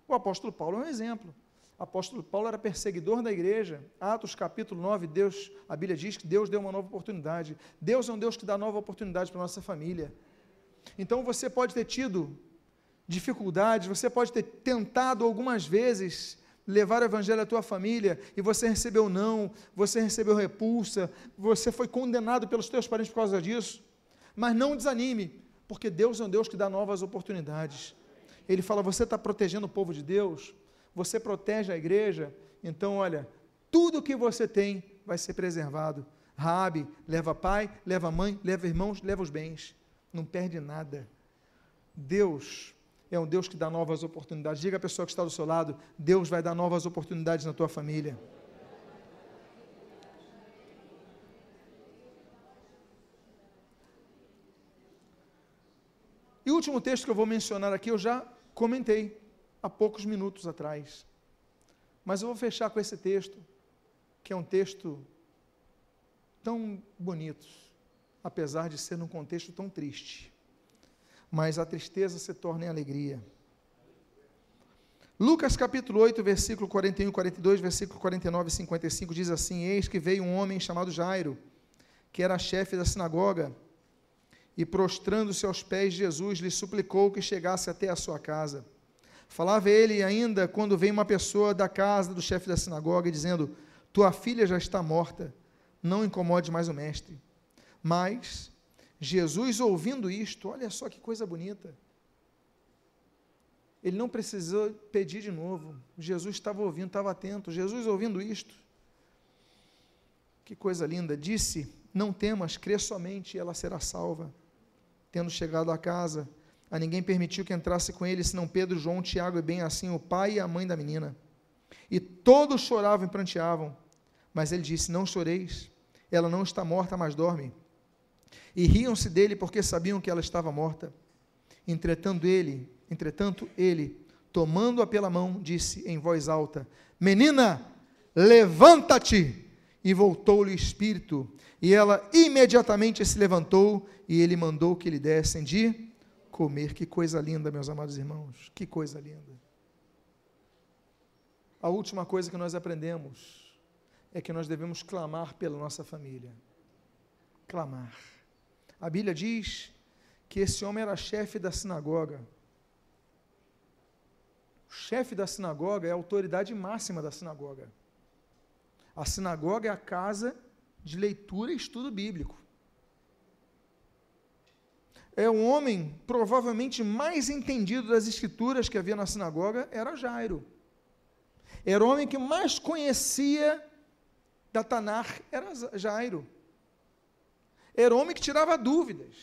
O apóstolo Paulo é um exemplo. O apóstolo Paulo era perseguidor da igreja. Atos capítulo 9, Deus, a Bíblia diz que Deus deu uma nova oportunidade. Deus é um Deus que dá nova oportunidade para a nossa família. Então você pode ter tido dificuldades, você pode ter tentado algumas vezes levar o evangelho à tua família e você recebeu não, você recebeu repulsa, você foi condenado pelos teus parentes por causa disso. Mas não desanime, porque Deus é um Deus que dá novas oportunidades. Ele fala: você está protegendo o povo de Deus, você protege a igreja, então olha, tudo que você tem vai ser preservado. Rabi, leva pai, leva mãe, leva irmãos, leva os bens. Não perde nada. Deus é um Deus que dá novas oportunidades. Diga à pessoa que está do seu lado: Deus vai dar novas oportunidades na tua família. E o último texto que eu vou mencionar aqui, eu já comentei há poucos minutos atrás. Mas eu vou fechar com esse texto, que é um texto tão bonito, apesar de ser num contexto tão triste. Mas a tristeza se torna em alegria. Lucas capítulo 8, versículo 41 e 42, versículo 49 e 55 diz assim: Eis que veio um homem chamado Jairo, que era chefe da sinagoga, e prostrando-se aos pés de Jesus, lhe suplicou que chegasse até a sua casa. Falava ele ainda quando veio uma pessoa da casa do chefe da sinagoga, dizendo: Tua filha já está morta, não incomode mais o mestre. Mas Jesus, ouvindo isto, olha só que coisa bonita. Ele não precisou pedir de novo. Jesus estava ouvindo, estava atento. Jesus, ouvindo isto, que coisa linda, disse: Não temas, crê somente e ela será salva. Tendo chegado à casa, a ninguém permitiu que entrasse com ele, senão Pedro, João, Tiago e bem assim o pai e a mãe da menina. E todos choravam e pranteavam. Mas ele disse: Não choreis, ela não está morta, mas dorme. E riam-se dele porque sabiam que ela estava morta. Entretanto ele, entretanto ele, tomando-a pela mão, disse em voz alta: Menina, levanta-te! E voltou-lhe o espírito, e ela imediatamente se levantou, e ele mandou que lhe dessem de comer. Que coisa linda, meus amados irmãos, que coisa linda. A última coisa que nós aprendemos é que nós devemos clamar pela nossa família. Clamar. A Bíblia diz que esse homem era chefe da sinagoga. O chefe da sinagoga é a autoridade máxima da sinagoga. A sinagoga é a casa de leitura e estudo bíblico é um homem provavelmente mais entendido das escrituras que havia na sinagoga, era Jairo. Era o homem que mais conhecia da Tanar, era Jairo. Era homem que tirava dúvidas.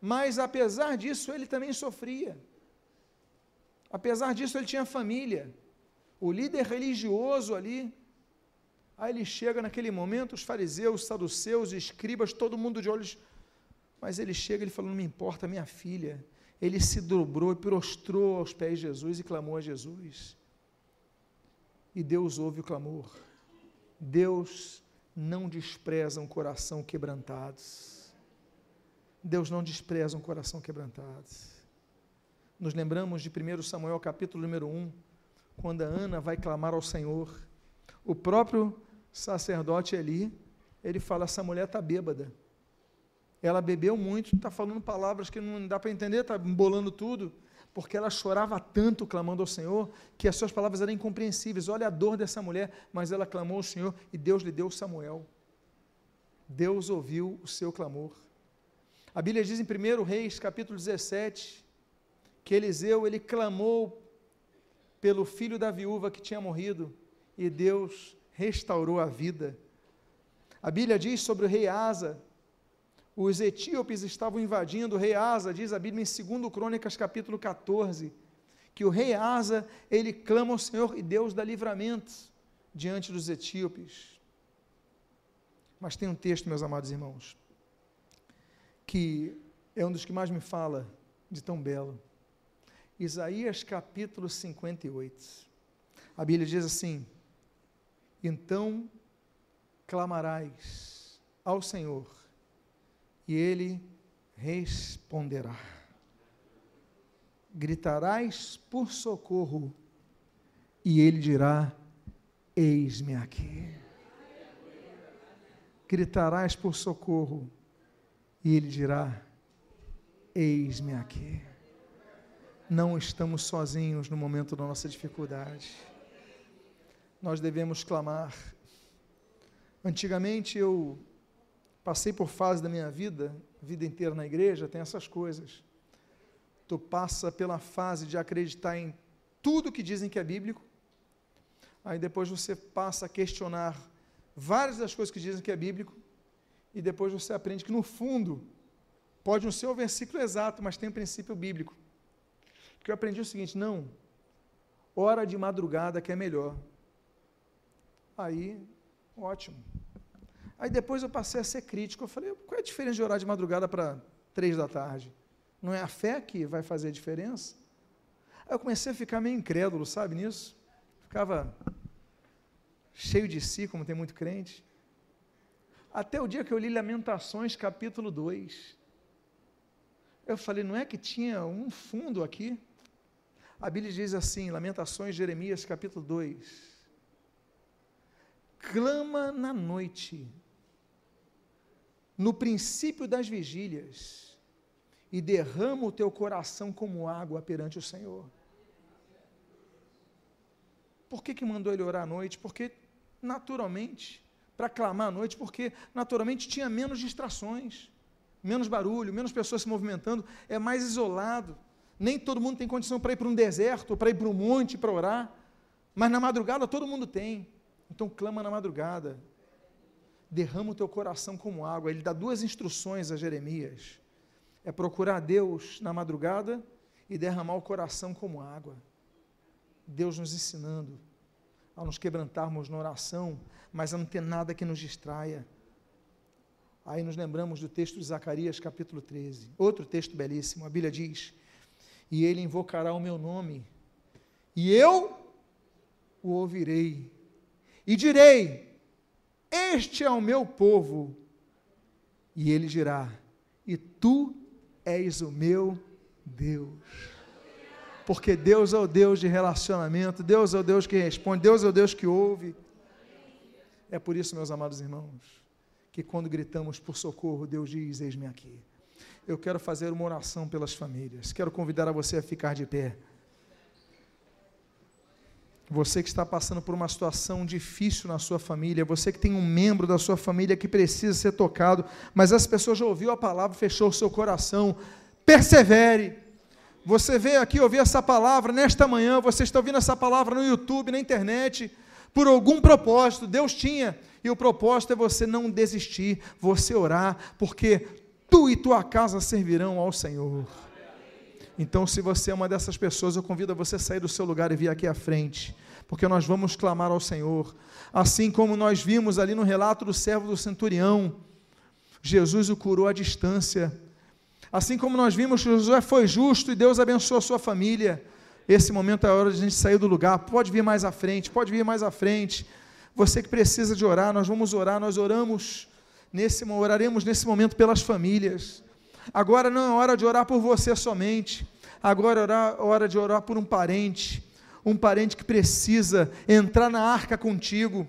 Mas apesar disso, ele também sofria. Apesar disso, ele tinha família. O líder religioso ali, aí ele chega naquele momento, os fariseus, saduceus, escribas, todo mundo de olhos mas ele chega, ele falou: Não me importa, minha filha. Ele se dobrou e prostrou aos pés de Jesus e clamou a Jesus. E Deus ouve o clamor. Deus não despreza um coração quebrantado. Deus não despreza um coração quebrantado. Nos lembramos de 1 Samuel capítulo número 1, quando a Ana vai clamar ao Senhor. O próprio sacerdote ali, ele fala: essa mulher está bêbada ela bebeu muito, está falando palavras que não dá para entender, está embolando tudo, porque ela chorava tanto clamando ao Senhor, que as suas palavras eram incompreensíveis. Olha a dor dessa mulher, mas ela clamou ao Senhor e Deus lhe deu Samuel. Deus ouviu o seu clamor. A Bíblia diz em 1 Reis, capítulo 17, que Eliseu, ele clamou pelo filho da viúva que tinha morrido, e Deus restaurou a vida. A Bíblia diz sobre o rei Asa, Os etíopes estavam invadindo o rei Asa, diz a Bíblia em 2 Crônicas, capítulo 14, que o rei Asa, ele clama ao Senhor e Deus dá livramento diante dos etíopes. Mas tem um texto, meus amados irmãos, que é um dos que mais me fala de tão belo. Isaías capítulo 58. A Bíblia diz assim: Então clamarás ao Senhor, e Ele responderá. Gritarás por socorro, e Ele dirá: Eis-me aqui. Gritarás por socorro, e Ele dirá: Eis-me aqui. Não estamos sozinhos no momento da nossa dificuldade. Nós devemos clamar. Antigamente eu passei por fase da minha vida, vida inteira na igreja, tem essas coisas. Tu passa pela fase de acreditar em tudo que dizem que é bíblico, aí depois você passa a questionar várias das coisas que dizem que é bíblico, e depois você aprende que no fundo pode não ser o versículo exato, mas tem um princípio bíblico. Porque eu aprendi o seguinte: não, hora de madrugada que é melhor. Aí, ótimo. Aí depois eu passei a ser crítico. Eu falei: qual é a diferença de orar de madrugada para três da tarde? Não é a fé que vai fazer a diferença? Aí eu comecei a ficar meio incrédulo, sabe nisso? Ficava cheio de si, como tem muito crente. Até o dia que eu li Lamentações, capítulo 2. Eu falei, não é que tinha um fundo aqui? A Bíblia diz assim, Lamentações, Jeremias, capítulo 2. Clama na noite, no princípio das vigílias, e derrama o teu coração como água perante o Senhor. Por que, que mandou ele orar à noite? Porque, naturalmente, para clamar à noite, porque, naturalmente, tinha menos distrações menos barulho, menos pessoas se movimentando, é mais isolado. Nem todo mundo tem condição para ir para um deserto, para ir para um monte para orar, mas na madrugada todo mundo tem. Então clama na madrugada. Derrama o teu coração como água. Ele dá duas instruções a Jeremias: é procurar Deus na madrugada e derramar o coração como água. Deus nos ensinando a nos quebrantarmos na oração, mas a não ter nada que nos distraia Aí nos lembramos do texto de Zacarias, capítulo 13. Outro texto belíssimo. A Bíblia diz: E ele invocará o meu nome, e eu o ouvirei, e direi: Este é o meu povo. E ele dirá: E tu és o meu Deus. Porque Deus é o Deus de relacionamento, Deus é o Deus que responde, Deus é o Deus que ouve. É por isso, meus amados irmãos, que quando gritamos por socorro, Deus diz: Eis-me aqui. Eu quero fazer uma oração pelas famílias. Quero convidar a você a ficar de pé. Você que está passando por uma situação difícil na sua família, você que tem um membro da sua família que precisa ser tocado, mas as pessoas já ouviu a palavra, fechou o seu coração. Persevere. Você veio aqui ouvir essa palavra nesta manhã, você está ouvindo essa palavra no YouTube, na internet, por algum propósito. Deus tinha e o propósito é você não desistir, você orar, porque tu e tua casa servirão ao Senhor. Então, se você é uma dessas pessoas, eu convido a você a sair do seu lugar e vir aqui à frente, porque nós vamos clamar ao Senhor. Assim como nós vimos ali no relato do servo do centurião, Jesus o curou à distância. Assim como nós vimos que Josué foi justo e Deus abençoou a sua família. Esse momento é a hora de a gente sair do lugar. Pode vir mais à frente, pode vir mais à frente. Você que precisa de orar, nós vamos orar, nós oramos nesse oraremos nesse momento pelas famílias. Agora não é hora de orar por você somente. Agora é hora de orar por um parente, um parente que precisa entrar na arca contigo,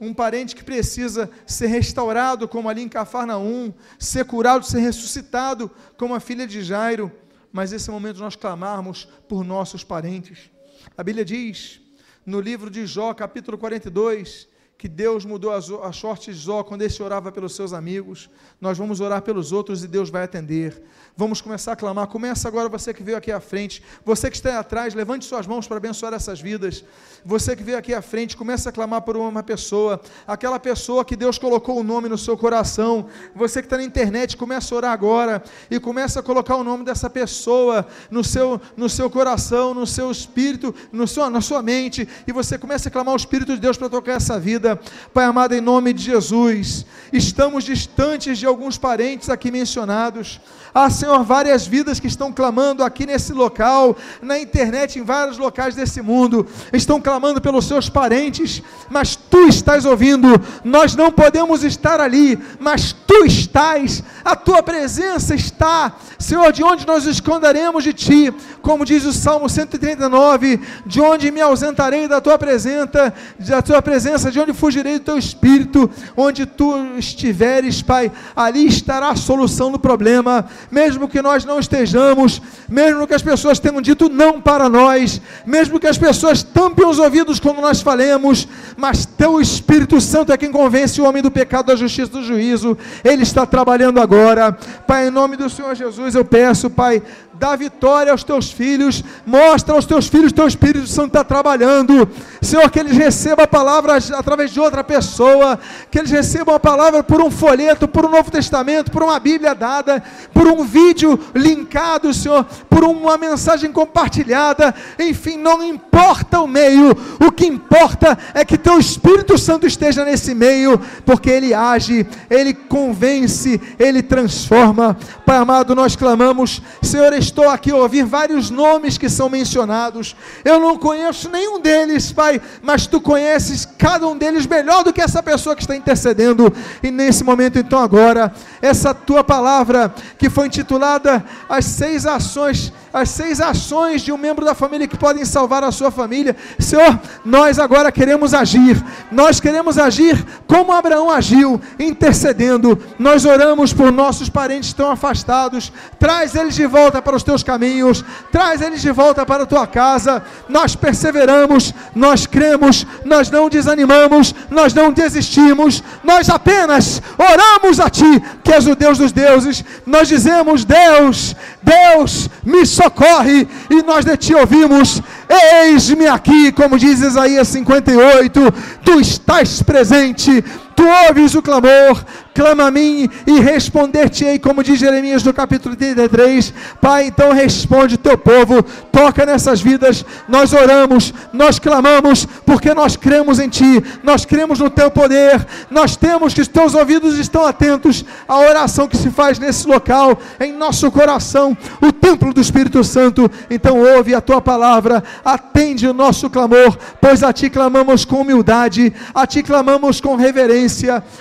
um parente que precisa ser restaurado, como ali em Cafarnaum, ser curado, ser ressuscitado, como a filha de Jairo. Mas esse momento nós clamarmos por nossos parentes. A Bíblia diz: no livro de Jó, capítulo 42, que Deus mudou a sorte de Zó quando esse orava pelos seus amigos. Nós vamos orar pelos outros e Deus vai atender. Vamos começar a clamar. Começa agora você que veio aqui à frente. Você que está atrás, levante suas mãos para abençoar essas vidas. Você que veio aqui à frente, começa a clamar por uma pessoa. Aquela pessoa que Deus colocou o nome no seu coração. Você que está na internet, começa a orar agora e começa a colocar o nome dessa pessoa no seu, no seu coração, no seu espírito, no seu, na sua mente. E você começa a clamar o Espírito de Deus para tocar essa vida vida. Pai amado, em nome de Jesus, estamos distantes de alguns parentes aqui mencionados. Há, Senhor, várias vidas que estão clamando aqui nesse local, na internet, em vários locais desse mundo, estão clamando pelos seus parentes, mas tu estás ouvindo. Nós não podemos estar ali, mas tu estás, a tua presença está. Senhor, de onde nós esconderemos de ti? Como diz o Salmo 139, de onde me ausentarei da tua presença, da tua presença, de onde fugirei do teu espírito, onde tu estiveres, Pai, ali estará a solução do problema mesmo que nós não estejamos, mesmo que as pessoas tenham dito não para nós, mesmo que as pessoas tampem os ouvidos quando nós falemos, mas teu Espírito Santo é quem convence o homem do pecado, da justiça, do juízo. Ele está trabalhando agora. Pai, em nome do Senhor Jesus, eu peço, Pai, dá vitória aos teus filhos, mostra aos teus filhos, teu Espírito Santo está trabalhando, Senhor, que eles recebam a palavra através de outra pessoa, que eles recebam a palavra por um folheto, por um Novo Testamento, por uma Bíblia dada, por um vídeo linkado, Senhor, por uma mensagem compartilhada, enfim, não importa o meio, o que importa é que teu Espírito Santo esteja nesse meio, porque ele age, ele convence, ele transforma. Pai amado, nós clamamos, Senhor, estou aqui a ouvir vários nomes que são mencionados. Eu não conheço nenhum deles, Pai, mas tu conheces cada um deles melhor do que essa pessoa que está intercedendo. E nesse momento, então, agora, essa tua palavra que foi intitulada As Seis Ações as seis ações de um membro da família que podem salvar a sua família. Senhor, nós agora queremos agir, nós queremos agir como Abraão agiu, intercedendo. Nós oramos por nossos parentes tão afastados, traz eles de volta para os teus caminhos, traz eles de volta para a tua casa. Nós perseveramos, nós cremos, nós não desanimamos, nós não desistimos, nós apenas oramos a Ti, que és o Deus dos deuses. Nós dizemos: Deus, Deus, me socorre, e nós de ti ouvimos, eis-me aqui, como diz Isaías 58, tu estás presente, tu ouves o clamor, clama a mim e responder-te-ei, como diz Jeremias no capítulo 33. Pai, então responde teu povo, toca nessas vidas. Nós oramos, nós clamamos, porque nós cremos em ti, nós cremos no teu poder, nós temos que os teus ouvidos estão atentos à oração que se faz nesse local, em nosso coração, o templo do Espírito Santo. Então ouve a tua palavra, atende o nosso clamor, pois a ti clamamos com humildade, a ti clamamos com reverência,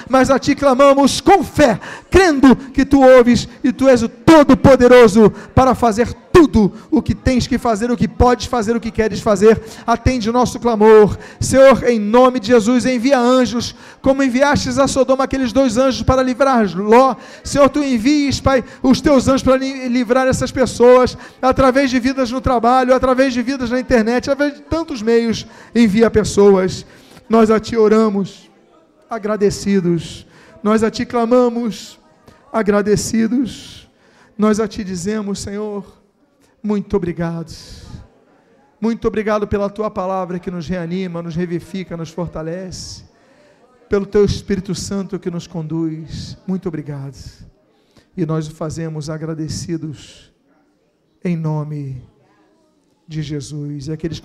mas a ti clamamos com fé, crendo que tu ouves e tu és o Todo-Poderoso para fazer tudo o que tens que fazer, o que podes fazer, o que queres fazer. Atende o nosso clamor. Senhor, em nome de Jesus, envia anjos, como enviastes a Sodoma aqueles dois anjos para livrar Ló. Senhor, tu envies, Pai, os teus anjos para livrar essas pessoas, através de vidas no trabalho, através de vidas na internet, através de tantos meios. Envia pessoas. Nós a Ti oramos, agradecidos nós a Ti clamamos, agradecidos. Nós a Ti dizemos, Senhor, muito obrigado. Muito obrigado pela Tua palavra que nos reanima, nos revifica, nos fortalece. Pelo Teu Espírito Santo que nos conduz. Muito obrigado. E nós o fazemos agradecidos em nome de Jesus. E aqueles